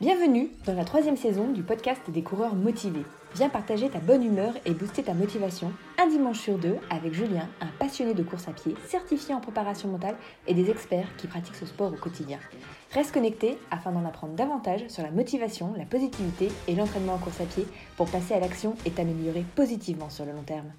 Bienvenue dans la troisième saison du podcast des coureurs motivés. Viens partager ta bonne humeur et booster ta motivation un dimanche sur deux avec Julien, un passionné de course à pied, certifié en préparation mentale et des experts qui pratiquent ce sport au quotidien. Reste connecté afin d'en apprendre davantage sur la motivation, la positivité et l'entraînement en course à pied pour passer à l'action et t'améliorer positivement sur le long terme.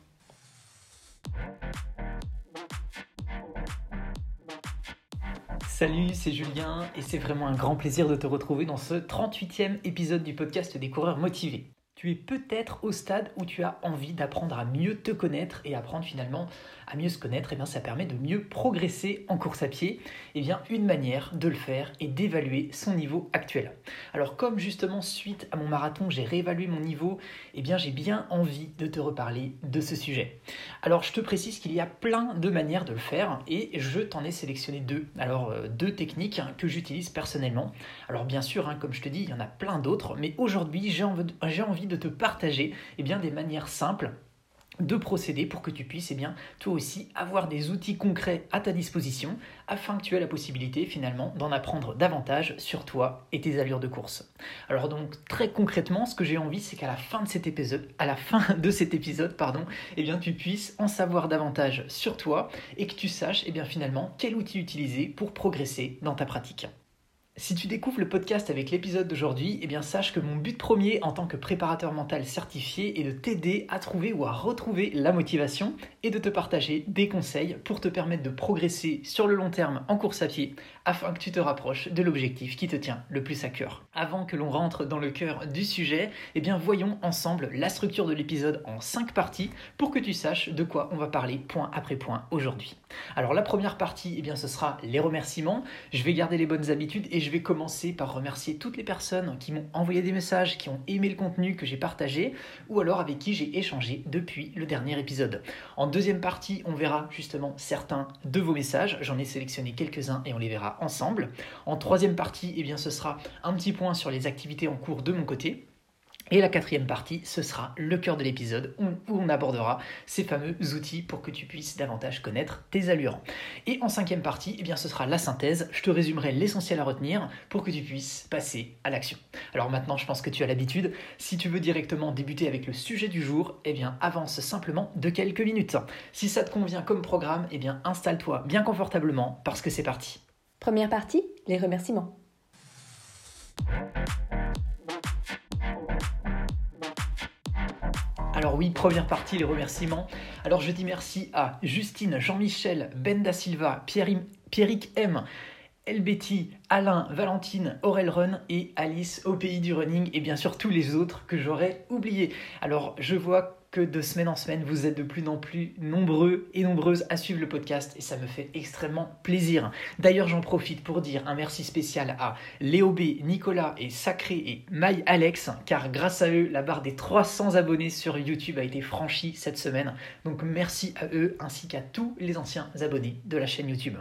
Salut, c'est Julien et c'est vraiment un grand plaisir de te retrouver dans ce 38e épisode du podcast des coureurs motivés. Tu es peut-être au stade où tu as envie d'apprendre à mieux te connaître et apprendre finalement à mieux se connaître, et eh bien ça permet de mieux progresser en course à pied. Et eh bien une manière de le faire est d'évaluer son niveau actuel. Alors comme justement suite à mon marathon, j'ai réévalué mon niveau, et eh bien j'ai bien envie de te reparler de ce sujet. Alors je te précise qu'il y a plein de manières de le faire et je t'en ai sélectionné deux. Alors euh, deux techniques hein, que j'utilise personnellement. Alors bien sûr, hein, comme je te dis, il y en a plein d'autres, mais aujourd'hui j'ai envie de te partager eh bien, des manières simples de procéder pour que tu puisses eh bien, toi aussi avoir des outils concrets à ta disposition afin que tu aies la possibilité finalement d'en apprendre davantage sur toi et tes allures de course. Alors donc très concrètement ce que j'ai envie c'est qu'à la fin de cet épisode, la fin de cet épisode pardon, eh bien tu puisses en savoir davantage sur toi et que tu saches eh bien finalement quel outil utiliser pour progresser dans ta pratique. Si tu découvres le podcast avec l'épisode d'aujourd'hui, eh bien sache que mon but premier en tant que préparateur mental certifié est de t'aider à trouver ou à retrouver la motivation et de te partager des conseils pour te permettre de progresser sur le long terme en course à pied afin que tu te rapproches de l'objectif qui te tient le plus à cœur. Avant que l'on rentre dans le cœur du sujet, eh bien voyons ensemble la structure de l'épisode en 5 parties pour que tu saches de quoi on va parler point après point aujourd'hui. Alors la première partie, eh bien ce sera les remerciements. Je vais garder les bonnes habitudes et je vais commencer par remercier toutes les personnes qui m'ont envoyé des messages, qui ont aimé le contenu que j'ai partagé ou alors avec qui j'ai échangé depuis le dernier épisode. En deuxième partie, on verra justement certains de vos messages. J'en ai sélectionné quelques-uns et on les verra ensemble. En troisième partie, eh bien, ce sera un petit point sur les activités en cours de mon côté. Et la quatrième partie, ce sera le cœur de l'épisode où, on abordera ces fameux outils pour que tu puisses davantage connaître tes allures. Et en cinquième partie, eh bien, ce sera la synthèse. Je te résumerai l'essentiel à retenir pour que tu puisses passer à l'action. Alors maintenant, je pense que tu as l'habitude. Si tu veux directement débuter avec le sujet du jour, eh bien, avance simplement de quelques minutes. Si ça te convient comme programme, eh bien, installe-toi bien confortablement parce que c'est parti. Première partie, les remerciements. Alors oui, première partie, les remerciements. Alors je dis merci à Justine, Jean-Michel, Ben Da Silva, Pierrick M, Elbeti, Alain, Valentine, Aurel Run et Alice au pays du running et bien sûr tous les autres que j'aurais oubliés. Alors je vois que de semaine en semaine, vous êtes de plus en plus nombreux et nombreuses à suivre le podcast et ça me fait extrêmement plaisir. D'ailleurs, j'en profite pour dire un merci spécial à Léo B, Nicolas et Sacré et Maï Alex, car grâce à eux, la barre des 300 abonnés sur YouTube a été franchie cette semaine. Donc merci à eux ainsi qu'à tous les anciens abonnés de la chaîne YouTube.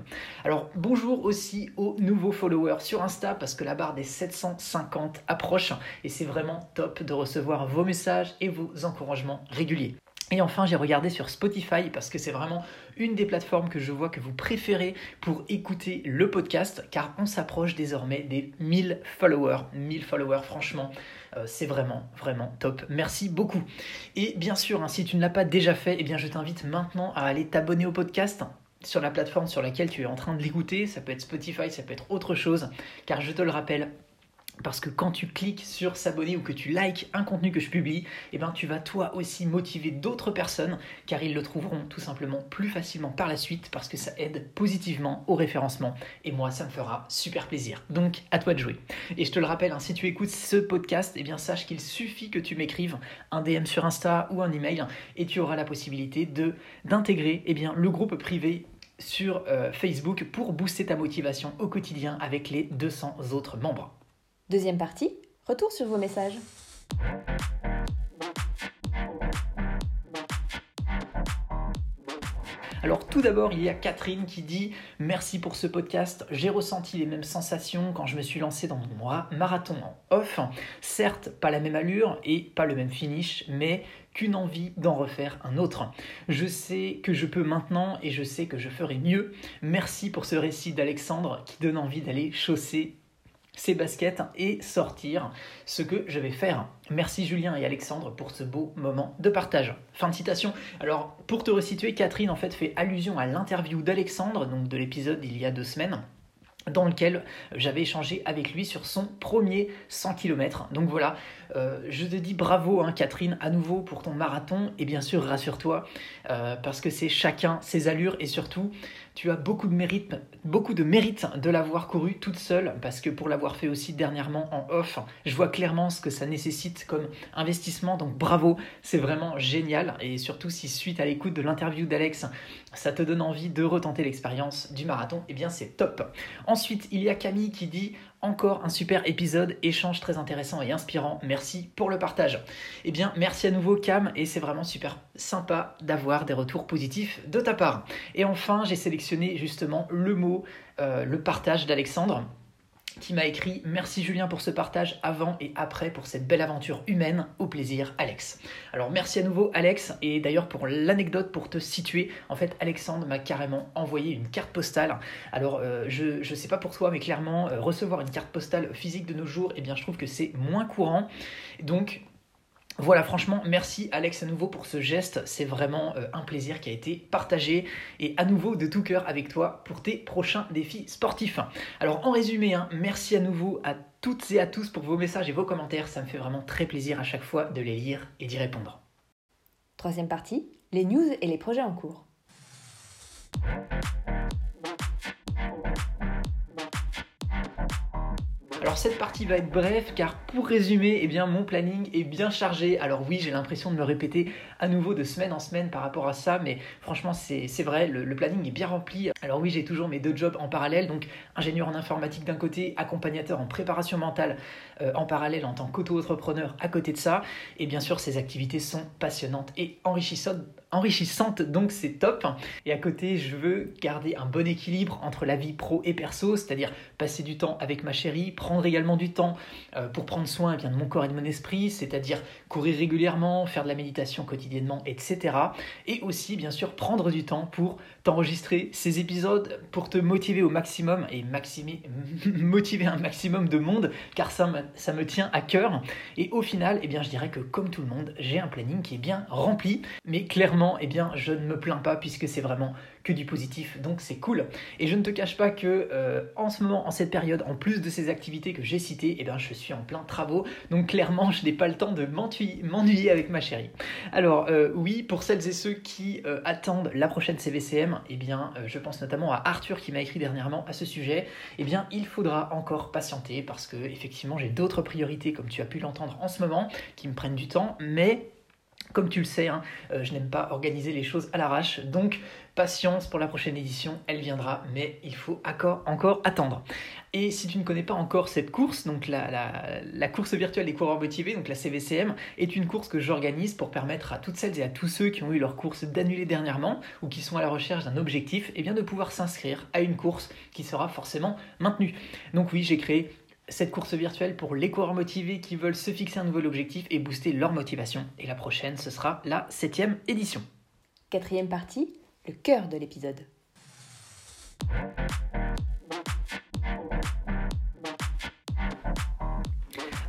Alors bonjour aussi aux nouveaux followers sur Insta parce que la barre des 750 approche et c'est vraiment top de recevoir vos messages et vos encouragements et enfin, j'ai regardé sur Spotify parce que c'est vraiment une des plateformes que je vois que vous préférez pour écouter le podcast car on s'approche désormais des 1000 followers. 1000 followers, franchement, euh, c'est vraiment, vraiment top. Merci beaucoup. Et bien sûr, hein, si tu ne l'as pas déjà fait, eh bien, je t'invite maintenant à aller t'abonner au podcast sur la plateforme sur laquelle tu es en train de l'écouter. Ça peut être Spotify, ça peut être autre chose car je te le rappelle, parce que quand tu cliques sur s'abonner ou que tu likes un contenu que je publie, eh ben tu vas toi aussi motiver d'autres personnes car ils le trouveront tout simplement plus facilement par la suite parce que ça aide positivement au référencement et moi ça me fera super plaisir. Donc à toi de jouer. Et je te le rappelle, hein, si tu écoutes ce podcast, eh bien sache qu'il suffit que tu m'écrives un DM sur Insta ou un email et tu auras la possibilité d'intégrer eh le groupe privé sur euh, Facebook pour booster ta motivation au quotidien avec les 200 autres membres. Deuxième partie, retour sur vos messages. Alors tout d'abord, il y a Catherine qui dit Merci pour ce podcast. J'ai ressenti les mêmes sensations quand je me suis lancé dans mon marathon en off. Certes, pas la même allure et pas le même finish, mais qu'une envie d'en refaire un autre. Je sais que je peux maintenant et je sais que je ferai mieux. Merci pour ce récit d'Alexandre qui donne envie d'aller chausser ses baskets et sortir ce que je vais faire. Merci Julien et Alexandre pour ce beau moment de partage. Fin de citation. Alors pour te resituer, Catherine en fait fait allusion à l'interview d'Alexandre, donc de l'épisode d'il y a deux semaines dans lequel j'avais échangé avec lui sur son premier 100 km. Donc voilà, euh, je te dis bravo hein, Catherine à nouveau pour ton marathon et bien sûr rassure-toi euh, parce que c'est chacun ses allures et surtout tu as beaucoup de mérite, de l'avoir couru toute seule parce que pour l'avoir fait aussi dernièrement en off, je vois clairement ce que ça nécessite comme investissement. Donc bravo, c'est vraiment génial et surtout si suite à l'écoute de l'interview d'Alex, ça te donne envie de retenter l'expérience du marathon, eh bien c'est top. Ensuite, il y a Camille qui dit encore un super épisode, échange très intéressant et inspirant. Merci pour le partage. Eh bien, merci à nouveau Cam et c'est vraiment super sympa d'avoir des retours positifs de ta part. Et enfin, j'ai sélectionné justement le mot, euh, le partage d'Alexandre qui m'a écrit Merci Julien pour ce partage avant et après pour cette belle aventure humaine. Au plaisir, Alex. Alors merci à nouveau, Alex. Et d'ailleurs, pour l'anecdote, pour te situer, en fait, Alexandre m'a carrément envoyé une carte postale. Alors, euh, je ne sais pas pour toi, mais clairement, euh, recevoir une carte postale physique de nos jours, eh bien, je trouve que c'est moins courant. Donc, voilà, franchement, merci Alex à nouveau pour ce geste. C'est vraiment euh, un plaisir qui a été partagé et à nouveau de tout cœur avec toi pour tes prochains défis sportifs. Alors en résumé, hein, merci à nouveau à toutes et à tous pour vos messages et vos commentaires. Ça me fait vraiment très plaisir à chaque fois de les lire et d'y répondre. Troisième partie, les news et les projets en cours. Alors cette partie va être brève car pour résumer, eh bien, mon planning est bien chargé. Alors oui, j'ai l'impression de me répéter à nouveau de semaine en semaine par rapport à ça, mais franchement c'est vrai, le, planning est bien rempli. Alors oui, j'ai toujours mes deux jobs en parallèle, donc ingénieur en informatique d'un côté, accompagnateur en préparation mentale euh, en parallèle en tant qu'auto-entrepreneur à côté de ça. Et bien sûr, ces activités sont passionnantes et enrichissantes enrichissante, donc c'est top. Et à côté, je veux garder un bon équilibre entre la vie pro et perso, c'est-à-dire passer du temps avec ma chérie, prendre également du temps euh, pour prendre soin eh bien, de mon corps et de mon esprit, c'est-à-dire courir régulièrement, faire de la méditation quotidiennement, etc. Et aussi, bien sûr, prendre du temps pour t'enregistrer ces épisodes, pour te motiver au maximum et motiver un maximum de monde, car ça me, ça me tient à cœur. Et au final, eh bien, je dirais que comme tout le monde, j'ai un planning qui est bien rempli, mais clairement, eh bien, je ne me plains pas puisque c'est vraiment du positif, donc c'est cool. Et je ne te cache pas que euh, en ce moment, en cette période, en plus de ces activités que j'ai citées, eh bien, je suis en plein travaux, donc clairement, je n'ai pas le temps de m'ennuyer avec ma chérie. Alors euh, oui, pour celles et ceux qui euh, attendent la prochaine CVCM, eh bien, je pense notamment à Arthur qui m'a écrit dernièrement à ce sujet. Eh bien, il faudra encore patienter parce que effectivement, j'ai d'autres priorités, comme tu as pu l'entendre en ce moment, qui me prennent du temps, mais comme tu le sais, hein, je n'aime pas organiser les choses à l'arrache, donc patience pour la prochaine édition, elle viendra, mais il faut encore, encore attendre. Et si tu ne connais pas encore cette course, donc la, course virtuelle des coureurs motivés, donc la CVCM, est une course que j'organise pour permettre à toutes celles et à tous ceux qui ont eu leur course d'annuler dernièrement ou qui sont à la recherche d'un objectif, eh bien de pouvoir s'inscrire à une course qui sera forcément maintenue. Donc oui, j'ai créé cette course virtuelle pour les coureurs motivés qui veulent se fixer un nouvel objectif et booster leur motivation. Et la prochaine, ce sera la septième édition. Quatrième partie, le cœur de l'épisode.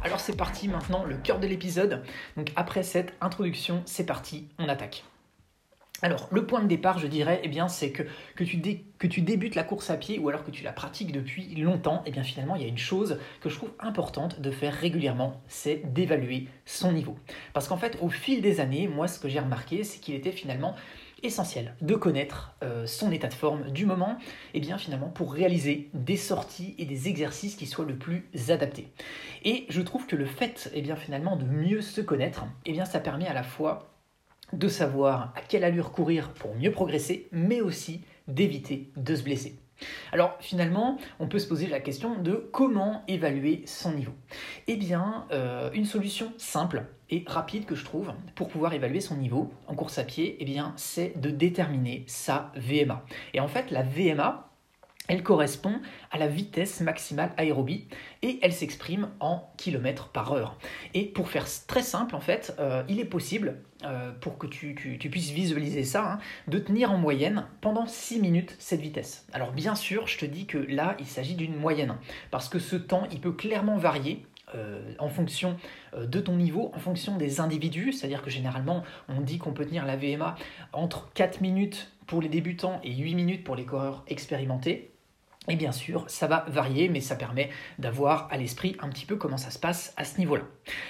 Alors c'est parti maintenant, le cœur de l'épisode. Donc après cette introduction, c'est parti, on attaque. Alors, le point de départ, je dirais, eh bien, c'est que, que, tu débutes la course à pied ou alors que tu la pratiques depuis longtemps, eh bien, finalement, il y a une chose que je trouve importante de faire régulièrement, c'est d'évaluer son niveau. Parce qu'en fait, au fil des années, moi, ce que j'ai remarqué, c'est qu'il était finalement essentiel de connaître euh, son état de forme du moment, et eh bien finalement pour réaliser des sorties et des exercices qui soient le plus adaptés. Et je trouve que le fait, eh bien finalement de mieux se connaître, eh bien ça permet à la fois de savoir à quelle allure courir pour mieux progresser, mais aussi d'éviter de se blesser. Alors finalement, on peut se poser la question de comment évaluer son niveau. Eh bien, euh, une solution simple et rapide que je trouve pour pouvoir évaluer son niveau en course à pied, eh bien, c'est de déterminer sa VMA. Et en fait, la VMA, elle correspond à la vitesse maximale aérobie et elle s'exprime en kilomètres par heure. Et pour faire très simple, en fait, euh, il est possible, euh, pour que tu, puisses visualiser ça, hein, de tenir en moyenne pendant 6 minutes cette vitesse. Alors bien sûr, je te dis que là, il s'agit d'une moyenne, parce que ce temps, il peut clairement varier euh, en fonction de ton niveau, en fonction des individus, c'est-à-dire que généralement on dit qu'on peut tenir la VMA entre 4 minutes pour les débutants et 8 minutes pour les coureurs expérimentés. Et bien sûr, ça va varier, mais ça permet d'avoir à l'esprit un petit peu comment ça se passe à ce niveau-là.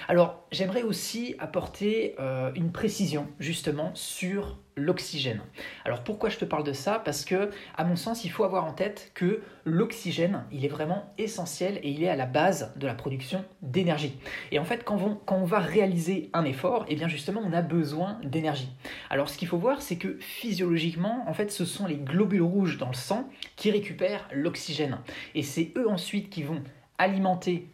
Alors, j'aimerais aussi apporter euh, une précision justement sur l'oxygène. Alors pourquoi je te parle de ça? Parce que, à mon sens, il faut avoir en tête que l'oxygène, il est vraiment essentiel et il est à la base de la production d'énergie. Et en fait, quand on, va réaliser un effort, et eh bien justement, on a besoin d'énergie. Alors ce qu'il faut voir, c'est que physiologiquement, en fait, ce sont les globules rouges dans le sang qui récupèrent l'oxygène. Et c'est eux ensuite qui vont alimenter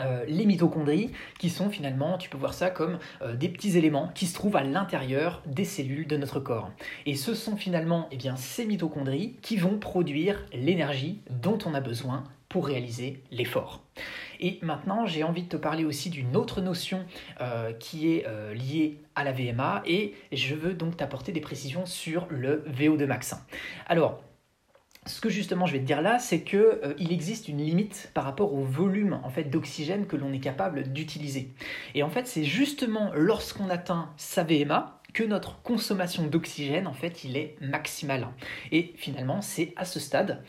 euh, les mitochondries, qui sont finalement, tu peux voir ça comme euh, des petits éléments qui se trouvent à l'intérieur des cellules de notre corps. Et ce sont finalement eh ces mitochondries qui vont produire l'énergie dont on a besoin pour réaliser l'effort. Et maintenant, j'ai envie de te parler aussi d'une autre notion euh, qui est liée à la VMA et je veux donc t'apporter des précisions sur le VO2 max. Alors, ce que justement je vais te dire là, c'est qu'il euh, existe une limite par rapport au volume en fait d'oxygène que l'on est capable d'utiliser. Et en fait, c'est justement lorsqu'on atteint sa VMA que notre consommation d'oxygène en fait, il est maximal. Et finalement, c'est à ce stade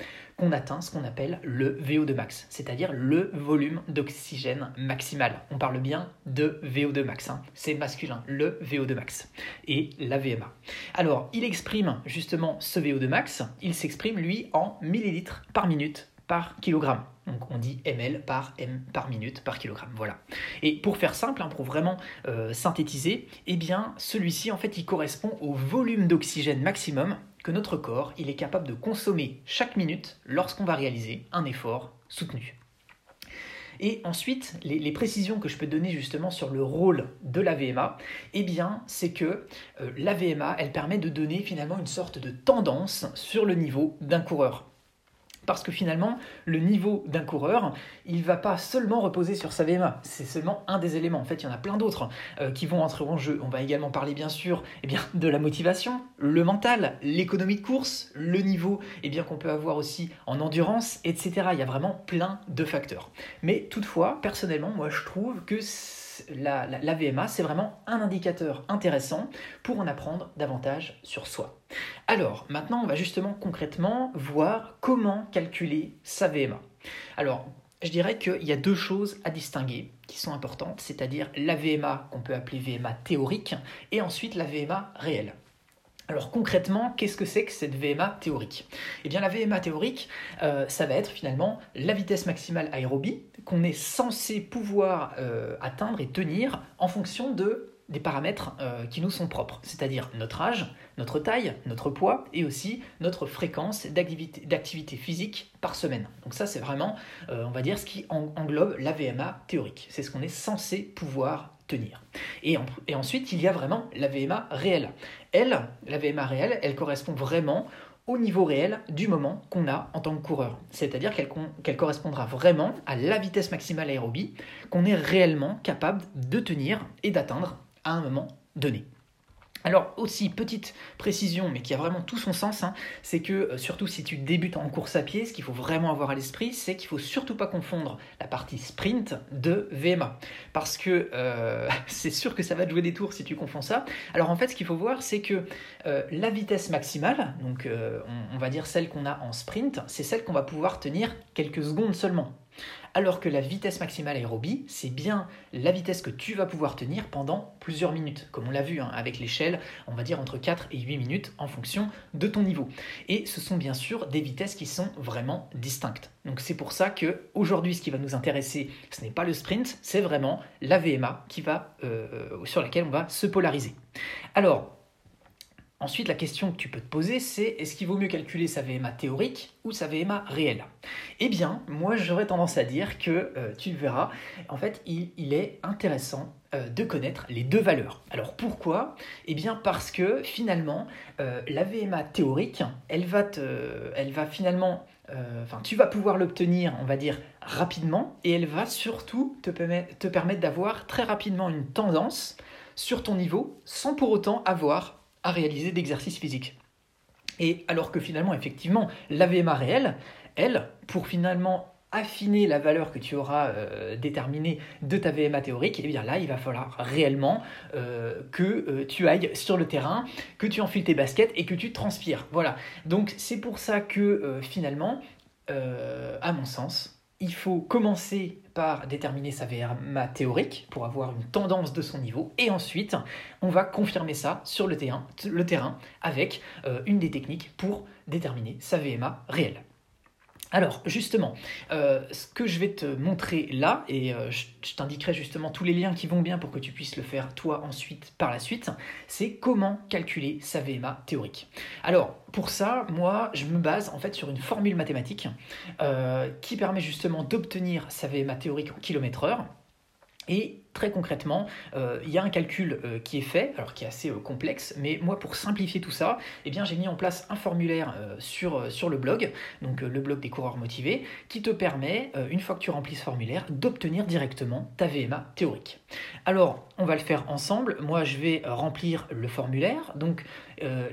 atteint ce qu'on appelle le VO2 max, c'est-à-dire le volume d'oxygène maximal. On parle bien de VO2 max, hein. c'est masculin, le VO2 max et la VMA. Alors, il exprime justement ce VO2 max, il s'exprime lui en millilitres par minute par kilogramme. Donc on dit ml par m par minute par kilogramme. Voilà. Et pour faire simple, hein, pour vraiment euh, synthétiser, eh bien celui-ci en fait il correspond au volume d'oxygène maximum que notre corps il est capable de consommer chaque minute lorsqu'on va réaliser un effort soutenu. Et ensuite, les, précisions que je peux donner justement sur le rôle de la VMA, eh c'est que euh, la VMA, elle permet de donner finalement une sorte de tendance sur le niveau d'un coureur. Parce que finalement, le niveau d'un coureur, il ne va pas seulement reposer sur sa VMA. C'est seulement un des éléments. En fait, il y en a plein d'autres euh, qui vont entrer en jeu. On va également parler, bien sûr, eh bien, de la motivation, le mental, l'économie de course, le niveau eh bien, qu'on peut avoir aussi en endurance, etc. Il y a vraiment plein de facteurs. Mais toutefois, personnellement, moi, je trouve que la, VMA, c'est vraiment un indicateur intéressant pour en apprendre davantage sur soi. Alors, maintenant, on va justement concrètement voir comment calculer sa VMA. Alors, je dirais qu'il y a deux choses à distinguer qui sont importantes, c'est-à-dire la VMA qu'on peut appeler VMA théorique et ensuite la VMA réelle. Alors concrètement, qu'est-ce que c'est que cette VMA théorique? Eh bien la VMA théorique, euh, ça va être finalement la vitesse maximale aérobie qu'on est censé pouvoir euh, atteindre et tenir en fonction de des paramètres euh, qui nous sont propres, c'est-à-dire notre âge, notre taille, notre poids et aussi notre fréquence d'activité physique par semaine. Donc ça c'est vraiment, on va dire, ce qui englobe la VMA théorique. C'est ce qu'on est censé pouvoir tenir. Et, et ensuite, il y a vraiment la VMA réelle. Elle, la VMA réelle, elle correspond vraiment au niveau réel du moment qu'on a en tant que coureur. C'est-à-dire qu'elle correspondra vraiment à la vitesse maximale aérobie qu'on est réellement capable de tenir et d'atteindre à un moment donné. Alors aussi, petite précision, mais qui a vraiment tout son sens, hein, c'est que euh, surtout si tu débutes en course à pied, ce qu'il faut vraiment avoir à l'esprit, c'est qu'il faut surtout pas confondre la partie sprint de VMA. Parce que euh, c'est sûr que ça va te jouer des tours si tu confonds ça. Alors en fait, ce qu'il faut voir, c'est que euh, la vitesse maximale, donc on, va dire celle qu'on a en sprint, c'est celle qu'on va pouvoir tenir quelques secondes seulement alors que la vitesse maximale aérobie, c'est bien la vitesse que tu vas pouvoir tenir pendant plusieurs minutes, comme on l'a vu hein, avec l'échelle, on va dire entre 4 et 8 minutes en fonction de ton niveau. Et ce sont bien sûr des vitesses qui sont vraiment distinctes. Donc c'est pour ça que aujourd'hui, ce qui va nous intéresser, ce n'est pas le sprint, c'est vraiment la VMA qui va, euh, sur laquelle on va se polariser. Alors, Ensuite, la question que tu peux te poser, c'est est-ce qu'il vaut mieux calculer sa VMA théorique ou sa VMA réelle? Eh bien, moi, j'aurais tendance à dire que, euh, tu le verras, en fait, il, est intéressant euh, de connaître les deux valeurs. Alors pourquoi? Eh bien parce que finalement, euh, la VMA théorique, elle va, finalement enfin, tu vas pouvoir l'obtenir, on va dire, rapidement, et elle va surtout te permettre d'avoir très rapidement une tendance sur ton niveau, sans pour autant avoir à réaliser d'exercice physique. Et alors que finalement, effectivement, la VMA réelle, elle, pour finalement affiner la valeur que tu auras euh, déterminée de ta VMA théorique, et eh bien là, il va falloir réellement euh, que euh, tu ailles sur le terrain, que tu enfiles tes baskets et que tu transpires. Voilà. Donc c'est pour ça que finalement, à mon sens, il faut commencer par déterminer sa VMA théorique pour avoir une tendance de son niveau et ensuite on va confirmer ça sur le terrain, avec une des techniques pour déterminer sa VMA réelle. Alors justement, euh, ce que je vais te montrer là, et euh, je, t'indiquerai justement tous les liens qui vont bien pour que tu puisses le faire toi ensuite par la suite, c'est comment calculer sa VMA théorique. Alors pour ça, moi je me base en fait sur une formule mathématique euh, qui permet justement d'obtenir sa VMA théorique en kilomètre heure. Et très concrètement, euh, il y a un calcul euh, qui est fait, alors qui est assez euh, complexe, mais moi pour simplifier tout ça, eh bien j'ai mis en place un formulaire sur, sur le blog, donc le blog des coureurs motivés, qui te permet, une fois que tu remplis ce formulaire, d'obtenir directement ta VMA théorique. Alors, on va le faire ensemble. Moi, je vais remplir le formulaire. Donc,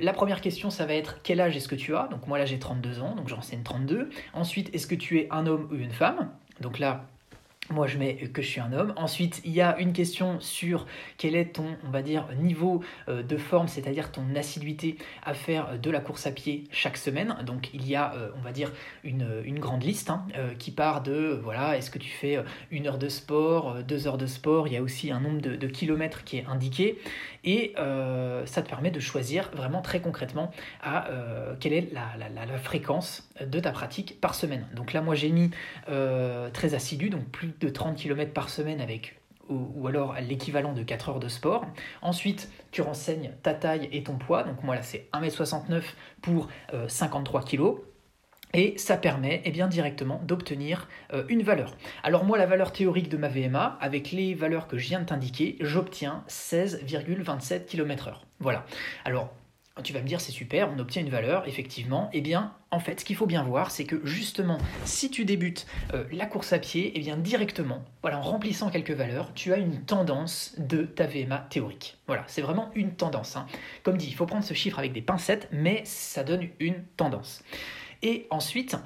la première question, ça va être quel âge est-ce que tu as? Donc, moi là, j'ai 32 ans, donc j'enseigne 32. Ensuite, est-ce que tu es un homme ou une femme? Donc là, moi, je mets que je suis un homme. Ensuite, il y a une question sur quel est ton, on va dire, niveau euh, de forme, c'est-à-dire ton assiduité à faire euh, de la course à pied chaque semaine. Donc, il y a, euh, on va dire, une, grande liste hein, qui part de, voilà, est-ce que tu fais une heure de sport, deux heures de sport? Il y a aussi un nombre de, kilomètres qui est indiqué. Et ça te permet de choisir vraiment très concrètement à quelle est la, fréquence de ta pratique par semaine. Donc là, moi, j'ai mis très assidu, donc plus de 30 km par semaine avec ou, alors l'équivalent de 4 heures de sport. Ensuite, tu renseignes ta taille et ton poids. Donc moi là c'est 1m69 pour 53 euh, kg. Et ça permet eh bien, directement d'obtenir euh, une valeur. Alors moi, la valeur théorique de ma VMA, avec les valeurs que je viens de t'indiquer, j'obtiens 16,27 km/h. Voilà. Alors tu vas me dire c'est super, on obtient une valeur, effectivement. Eh bien, en fait, ce qu'il faut bien voir, c'est que justement, si tu débutes euh, la course à pied, eh bien directement, voilà, en remplissant quelques valeurs, tu as une tendance de ta VMA théorique. Voilà, c'est vraiment une tendance. Hein. Comme dit, il faut prendre ce chiffre avec des pincettes, mais ça donne une tendance. Et ensuite,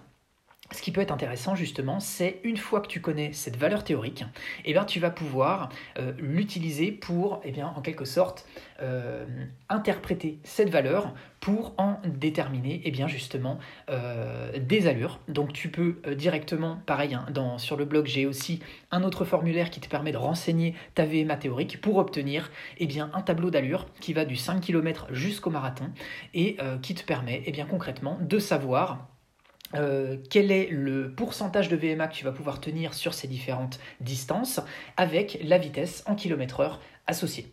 ce qui peut être intéressant justement, c'est une fois que tu connais cette valeur théorique, eh tu vas pouvoir euh, l'utiliser pour, eh en quelque sorte, euh, interpréter cette valeur pour en déterminer eh bien, justement euh, des allures. Donc tu peux directement, pareil, hein, dans, sur le blog, j'ai aussi un autre formulaire qui te permet de renseigner ta VMA théorique pour obtenir un tableau d'allure qui va du 5 km jusqu'au marathon et qui te permet bien, concrètement de savoir euh, quel est le pourcentage de VMA que tu vas pouvoir tenir sur ces différentes distances avec la vitesse en kilomètre heure associée.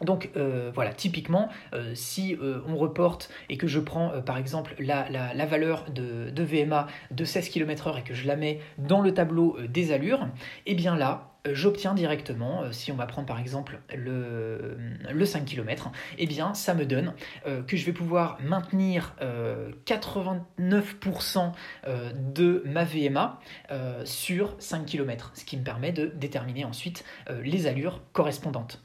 Donc euh, voilà, typiquement, euh, si on reporte et que je prends par exemple la, valeur de, VMA de 16 km/h et que je la mets dans le tableau des allures, et eh bien là, euh, j'obtiens directement, euh, si on va prendre par exemple le, le 5 km, eh bien ça me donne euh, que je vais pouvoir maintenir 89% de ma VMA sur 5 km, ce qui me permet de déterminer ensuite les allures correspondantes.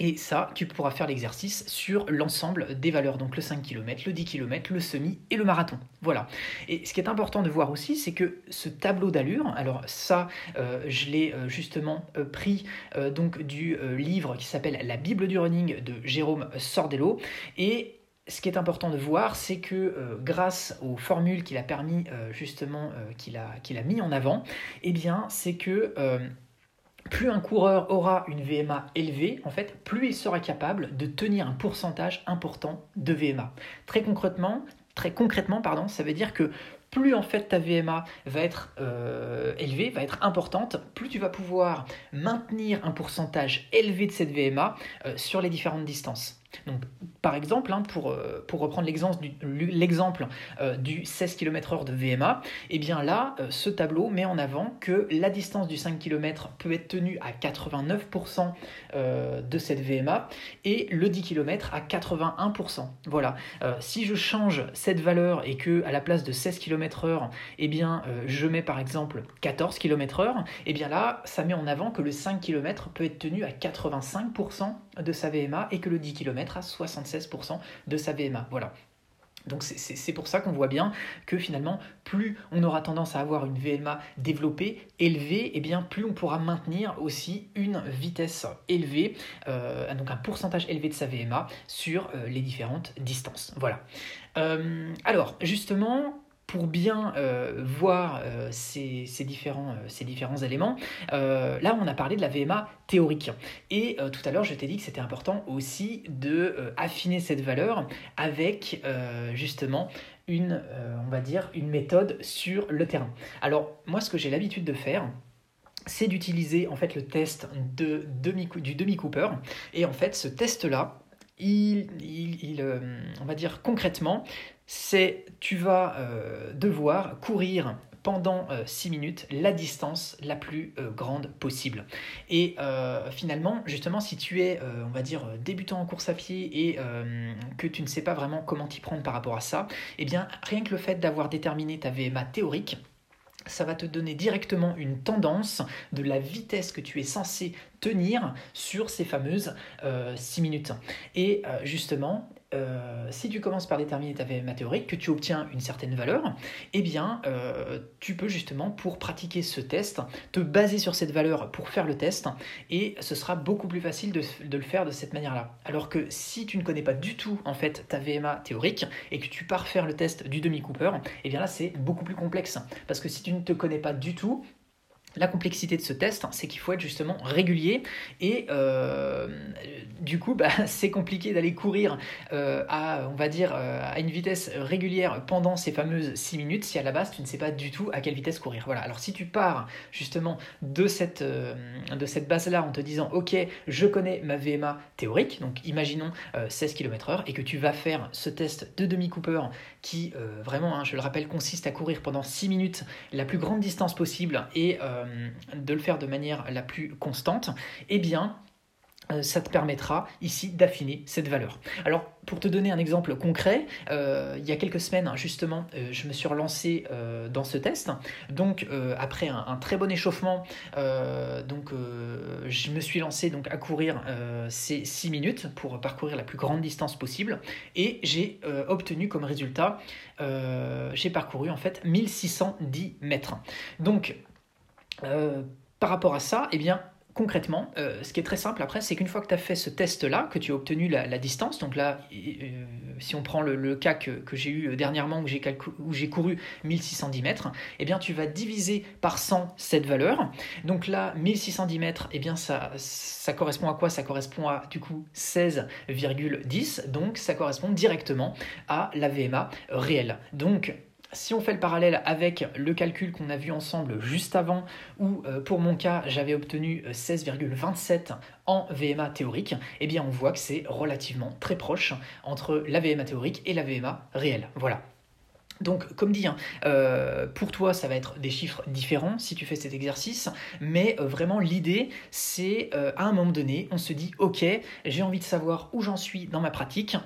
Et ça, tu pourras faire l'exercice sur l'ensemble des valeurs, donc le 5 km, le 10 km, le semi et le marathon. Voilà. Et ce qui est important de voir aussi, c'est que ce tableau d'allure, alors ça, euh, je l'ai euh, justement euh, pris donc du livre qui s'appelle La Bible du running de Jérôme Sordello. Et ce qui est important de voir, c'est que grâce aux formules qu'il a permis justement, qu'il a, qu'il a mis en avant, eh bien, c'est que plus un coureur aura une VMA élevée, en fait, plus il sera capable de tenir un pourcentage important de VMA. Très concrètement, très concrètement pardon, ça veut dire que plus en fait ta VMA va être euh, élevée, va être importante, plus tu vas pouvoir maintenir un pourcentage élevé de cette VMA euh, sur les différentes distances. Donc, par exemple, hein, pour, euh, pour reprendre l'exemple du, l'exemple, euh, du 16 km/h de VMA, et eh bien là, euh, ce tableau met en avant que la distance du 5 km peut être tenue à 89% de cette VMA et le 10 km à 81%. Voilà. si je change cette valeur et que à la place de 16 km/h, eh bien, je mets par exemple 14 km/h, et bien là, ça met en avant que le 5 km peut être tenu à 85% de sa VMA et que le 10 km à 76% de sa VMA. Voilà. Donc c'est pour ça qu'on voit bien que finalement, plus on aura tendance à avoir une VMA développée, élevée, et eh bien plus on pourra maintenir aussi une vitesse élevée, euh, donc un pourcentage élevé de sa VMA sur euh, les différentes distances. Voilà. Euh, alors justement, pour bien euh, voir euh, ces, différents, euh, ces, différents, éléments, là on a parlé de la VMA théorique. Et tout à l'heure je t'ai dit que c'était important aussi de affiner cette valeur avec justement une, on va dire, une méthode sur le terrain. Alors moi ce que j'ai l'habitude de faire, c'est d'utiliser en fait le test de demi, du demi-cooper. Et en fait ce test-là, il, il, on va dire concrètement, c'est tu vas euh, devoir courir pendant 6 euh, minutes la distance la plus euh, grande possible. Et finalement, justement, si tu es, on va dire, débutant en course à pied et que tu ne sais pas vraiment comment t'y prendre par rapport à ça, eh bien, rien que le fait d'avoir déterminé ta VMA théorique, ça va te donner directement une tendance de la vitesse que tu es censé tenir sur ces fameuses 6 minutes. Et justement, euh, si tu commences par déterminer ta VMA théorique, que tu obtiens une certaine valeur, eh bien, euh, tu peux justement, pour pratiquer ce test, te baser sur cette valeur pour faire le test, et ce sera beaucoup plus facile de, le faire de cette manière-là. Alors que si tu ne connais pas du tout, en fait, ta VMA théorique, et que tu pars faire le test du demi-cooper, eh bien là, c'est beaucoup plus complexe. Parce que si tu ne te connais pas du tout, la complexité de ce test, c'est qu'il faut être justement régulier et euh, du coup, bah, c'est compliqué d'aller courir euh, à, on va dire, euh, à une vitesse régulière pendant ces fameuses 6 minutes si à la base tu ne sais pas du tout à quelle vitesse courir. Voilà. Alors si tu pars justement de cette, de cette base-là en te disant, ok, je connais ma VMA théorique, donc imaginons 16 km/h et que tu vas faire ce test de demi-cooper qui vraiment, hein, je le rappelle, consiste à courir pendant 6 minutes la plus grande distance possible et euh, de le faire de manière la plus constante, eh bien, euh, ça te permettra ici d'affiner cette valeur. Alors pour te donner un exemple concret, euh, il y a quelques semaines justement je me suis relancé dans ce test. Donc après un, très bon échauffement, donc je me suis lancé donc à courir ces 6 minutes pour parcourir la plus grande distance possible et j'ai obtenu comme résultat j'ai parcouru en fait 1610 mètres. Donc euh, par rapport à ça, eh bien, concrètement, euh, ce qui est très simple après, c'est qu'une fois que tu as fait ce test-là, que tu as obtenu la, distance, donc là, euh, si on prend le, cas que, j'ai eu dernièrement où j'ai, couru 1610 mètres, eh bien tu vas diviser par 100 cette valeur. Donc là, 1610 mètres, eh bien ça, correspond à quoi? Ça correspond à du coup 16,10, donc ça correspond directement à la VMA réelle. Donc si on fait le parallèle avec le calcul qu'on a vu ensemble juste avant, où euh, pour mon cas j'avais obtenu 16,27 euh, en VMA théorique, eh bien on voit que c'est relativement très proche entre la VMA théorique et la VMA réelle. Voilà. Donc, comme dit, hein, euh, pour toi, ça va être des chiffres différents si tu fais cet exercice, mais euh, vraiment l'idée, c'est euh, à un moment donné, on se dit, ok, j'ai envie de savoir où j'en suis dans ma pratique.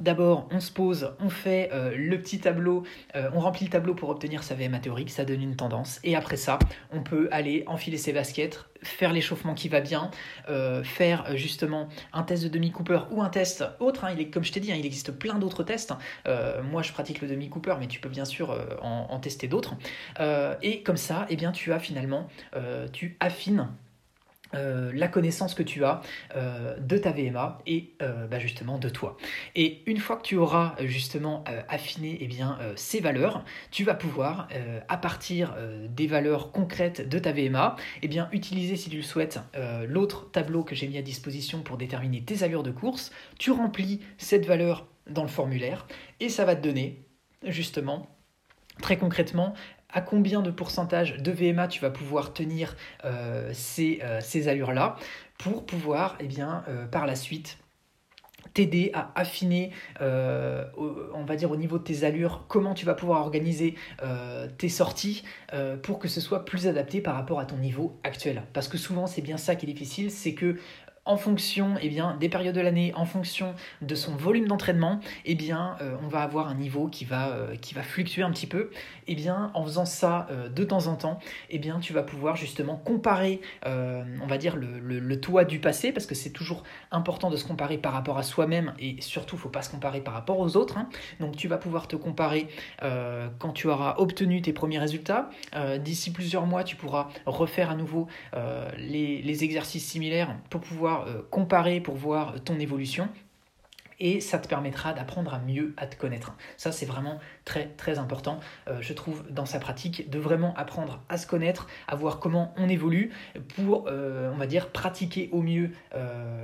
D'abord, on se pose, on fait le petit tableau, on remplit le tableau pour obtenir sa VMA théorique, ça donne une tendance, et après ça, on peut aller enfiler ses baskets, faire l'échauffement qui va bien, euh, faire euh, justement un test de demi-cooper ou un test autre. Hein. il est, comme je t'ai dit, hein, il existe plein d'autres tests. Euh, moi, je pratique le demi-cooper, mais tu peux bien sûr en, tester d'autres. et comme ça, eh bien, tu as finalement, tu affines euh, la connaissance que tu as euh, de ta VMA et euh, bah, justement de toi. Et une fois que tu auras justement affiné eh bien, ces valeurs, tu vas pouvoir, à partir des valeurs concrètes de ta VMA, eh bien, utiliser, si tu le souhaites, l'autre tableau que j'ai mis à disposition pour déterminer tes allures de course. Tu remplis cette valeur dans le formulaire et ça va te donner justement très concrètement à combien de pourcentage de VMA tu vas pouvoir tenir euh, ces, euh, ces allures-là pour pouvoir, eh bien, euh, par la suite, t'aider à affiner, on va dire au niveau de tes allures, comment tu vas pouvoir organiser tes sorties pour que ce soit plus adapté par rapport à ton niveau actuel. Parce que souvent c'est bien ça qui est difficile, c'est que en fonction eh bien, des périodes de l'année, en fonction de son volume d'entraînement, eh bien, euh, on va avoir un niveau qui va, euh, qui va fluctuer un petit peu. Eh bien, en faisant ça euh, de temps en temps, eh bien, tu vas pouvoir justement comparer, on va dire, le, le, toi du passé, parce que c'est toujours important de se comparer par rapport à soi-même, et surtout, il ne faut pas se comparer par rapport aux autres. Hein. Donc, tu vas pouvoir te comparer quand tu auras obtenu tes premiers résultats. D'ici plusieurs mois, tu pourras refaire à nouveau les exercices similaires pour pouvoir euh, comparer pour voir ton évolution et ça te permettra d'apprendre à mieux à te connaître. Ça, c'est vraiment très très important, euh, je trouve, dans sa pratique, de vraiment apprendre à se connaître, à voir comment on évolue pour, euh, on va dire, pratiquer au mieux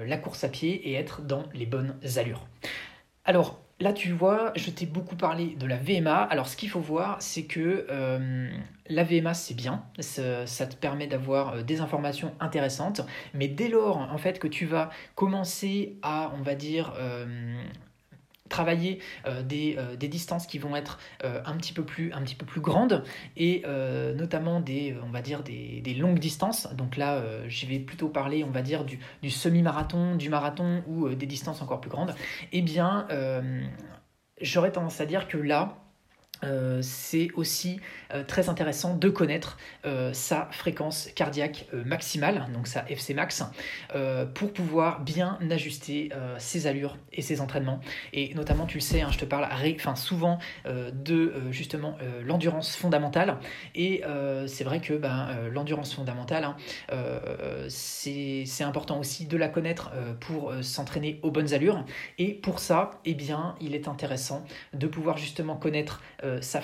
la course à pied et être dans les bonnes allures. Alors, Là, tu vois, je t'ai beaucoup parlé de la VMA. Alors, ce qu'il faut voir, c'est que euh, la VMA, c'est bien. Ça, te permet d'avoir euh, des informations intéressantes. Mais dès lors, en fait, que tu vas commencer à, on va dire, euh, travailler euh, euh, des, distances qui vont être euh, un, petit peu plus, un petit peu plus grandes et notamment des, on va dire des, longues distances. Donc là, je vais plutôt parler, on va dire, du, du semi-marathon, du marathon ou des distances encore plus grandes. Eh bien, j'aurais tendance à dire que là, euh, c'est aussi euh, très intéressant de connaître euh, sa fréquence cardiaque maximale, donc sa FC max, pour pouvoir bien ajuster ses allures et ses entraînements. Et notamment, tu le sais, hein, je te parle souvent de justement l'endurance fondamentale. Et c'est vrai que ben, l'endurance fondamentale, hein, c'est important aussi de la connaître pour s'entraîner aux bonnes allures. Et pour ça, eh bien, il est intéressant de pouvoir justement connaître euh, sa,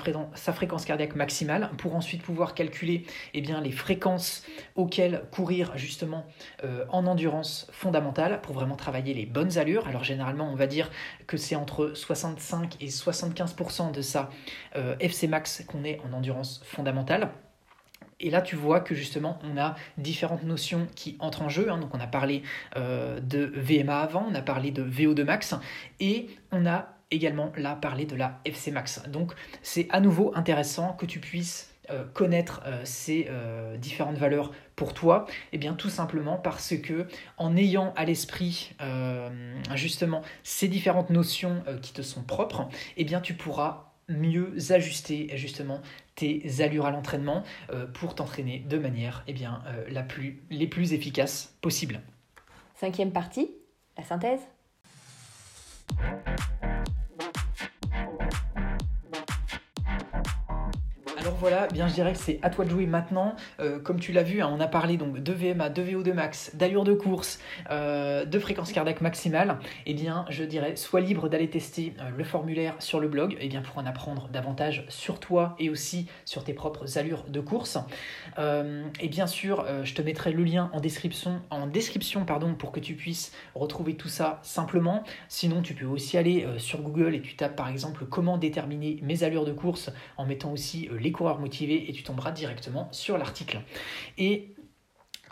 fréquence cardiaque maximale pour ensuite pouvoir calculer eh les fréquences auxquelles courir justement euh, en endurance fondamentale pour vraiment travailler les bonnes allures. Alors généralement on va dire que c'est entre 65 et 75% de sa euh, FC max qu'on est en endurance fondamentale. Et là, tu vois que justement, on a différentes notions qui entrent en jeu. Hein. Donc, on a parlé de VMA avant, on a parlé de VO2 max, et on a également là parler de la FC Max. Donc c'est à nouveau intéressant que tu puisses euh, connaître euh, ces euh, différentes valeurs pour toi et eh bien tout simplement parce que en ayant à l'esprit justement ces différentes notions qui te sont propres eh bien tu pourras mieux ajuster justement tes allures à l'entraînement pour t'entraîner de manière eh bien, la plus, les plus efficaces possible. Cinquième partie, la synthèse. Alors voilà, bien je dirais que c'est à toi de jouer maintenant. Euh, comme tu l'as vu, hein, on a parlé donc de VMA, de VO2 max, d'allure de course, euh, de fréquence cardiaque maximale. Eh bien, je dirais, sois libre d'aller tester euh, le formulaire sur le blog, eh bien pour en apprendre davantage sur toi et aussi sur tes propres allures de course. Et bien sûr, je te mettrai le lien en description, en description pardon, pour que tu puisses retrouver tout ça simplement. Sinon, tu peux aussi aller sur Google et tu tapes par exemple comment déterminer mes allures de course en mettant aussi les coureurs motivés et tu tomberas directement sur l'article. Et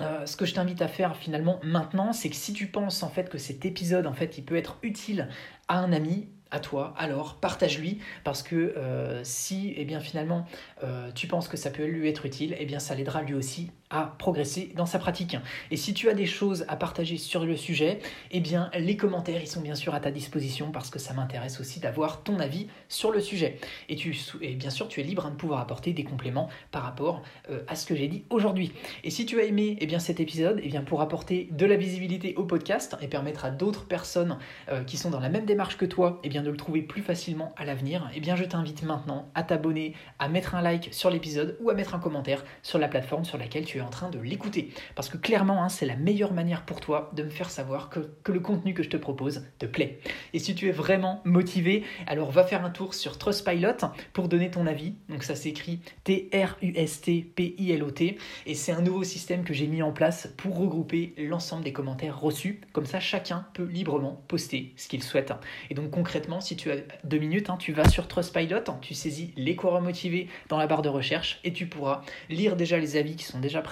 euh, ce que je t'invite à faire finalement maintenant, c'est que si tu penses en fait que cet épisode en fait il peut être utile à un ami, à toi, alors partage-lui parce que euh, si et eh bien finalement euh, tu penses que ça peut lui être utile, eh bien ça l'aidera lui aussi à progresser dans sa pratique. Et si tu as des choses à partager sur le sujet, eh bien les commentaires ils sont bien sûr à ta disposition parce que ça m'intéresse aussi d'avoir ton avis sur le sujet. Et, tu, bien sûr tu es libre de pouvoir apporter des compléments par rapport euh, à ce que j'ai dit aujourd'hui. Et si tu as aimé eh bien, cet épisode, eh bien, pour apporter de la visibilité au podcast et permettre à d'autres personnes euh, qui sont dans la même démarche que toi eh bien, de le trouver plus facilement à l'avenir, eh bien je t'invite maintenant à t'abonner, à mettre un like sur l'épisode ou à mettre un commentaire sur la plateforme sur laquelle tu en train de l'écouter. Parce que clairement, hein, c'est la meilleure manière pour toi de me faire savoir que, que, le contenu que je te propose te plaît. Et si tu es vraiment motivé, alors va faire un tour sur Trustpilot pour donner ton avis. Donc ça s'écrit T-R-U-S-T-P-I-L-O-T. Et c'est un nouveau système que j'ai mis en place pour regrouper l'ensemble des commentaires reçus. Comme ça, chacun peut librement poster ce qu'il souhaite. Et donc concrètement, si tu as deux minutes, hein, tu vas sur Trustpilot, tu saisis les coureurs motivés dans la barre de recherche et tu pourras lire déjà les avis qui sont déjà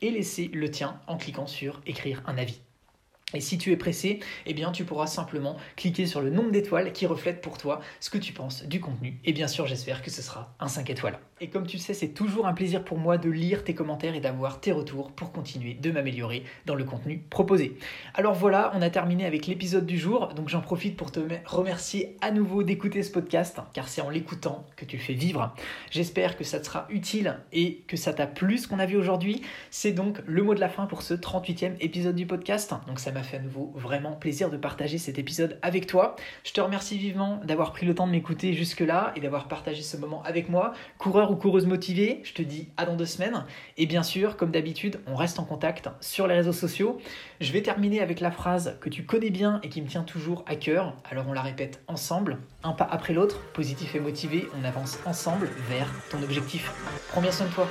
et laisser le tien en cliquant sur écrire un avis. Et si tu es pressé, eh bien tu pourras simplement cliquer sur le nombre d'étoiles qui reflète pour toi ce que tu penses du contenu. Et bien sûr, j'espère que ce sera un 5 étoiles. Et comme tu sais, c'est toujours un plaisir pour moi de lire tes commentaires et d'avoir tes retours pour continuer de m'améliorer dans le contenu proposé. Alors voilà, on a terminé avec l'épisode du jour, donc j'en profite pour te remercier à nouveau d'écouter ce podcast, car c'est en l'écoutant que tu fais vivre. J'espère que ça te sera utile et que ça t'a plu ce qu'on a vu aujourd'hui. C'est donc le mot de la fin pour ce 38e épisode du podcast. Donc ça m'a fait à nouveau vraiment plaisir de partager cet épisode avec toi. Je te remercie vivement d'avoir pris le temps de m'écouter jusque-là et d'avoir partagé ce moment avec moi. Coureur ou coureuse motivée, je te dis à dans deux semaines. Et bien sûr, comme d'habitude, on reste en contact sur les réseaux sociaux. Je vais terminer avec la phrase que tu connais bien et qui me tient toujours à cœur. Alors on la répète ensemble, un pas après l'autre, positif et motivé, on avance ensemble vers ton objectif. Prends bien soin de toi.